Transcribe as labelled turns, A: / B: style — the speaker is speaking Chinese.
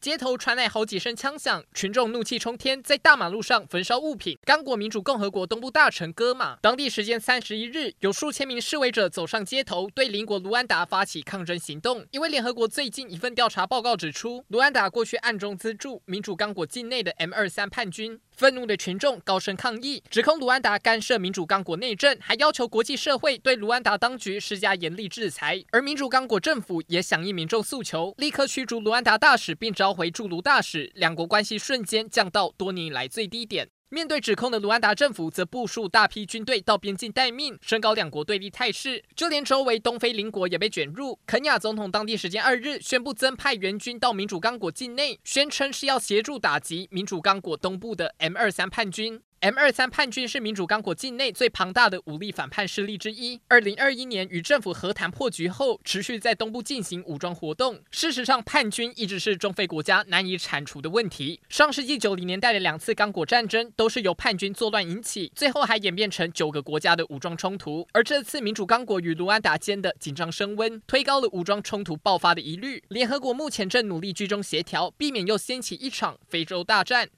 A: 街头传来好几声枪响，群众怒气冲天，在大马路上焚烧物品。刚果民主共和国东部大城戈马，当地时间三十一日，有数千名示威者走上街头，对邻国卢安达发起抗争行动。因为联合国最近一份调查报告指出，卢安达过去暗中资助民主刚果境内的 M 二三叛军。愤怒的群众高声抗议，指控卢安达干涉民主刚果内政，还要求国际社会对卢安达当局施加严厉制裁。而民主刚果政府也响应民众诉求，立刻驱逐卢安达大使，并召召回驻卢大使，两国关系瞬间降到多年以来最低点。面对指控的卢安达政府，则部署大批军队到边境待命，升高两国对立态势。就连周围东非邻国也被卷入。肯亚总统当地时间二日宣布增派援军到民主刚果境内，宣称是要协助打击民主刚果东部的 M 二三叛军。M 二三叛军是民主刚果境内最庞大的武力反叛势力之一。二零二一年与政府和谈破局后，持续在东部进行武装活动。事实上，叛军一直是中非国家难以铲除的问题。上世纪九零年代的两次刚果战争都是由叛军作乱引起，最后还演变成九个国家的武装冲突。而这次民主刚果与卢安达间的紧张升温，推高了武装冲突爆发的疑虑。联合国目前正努力居中协调，避免又掀起一场非洲大战。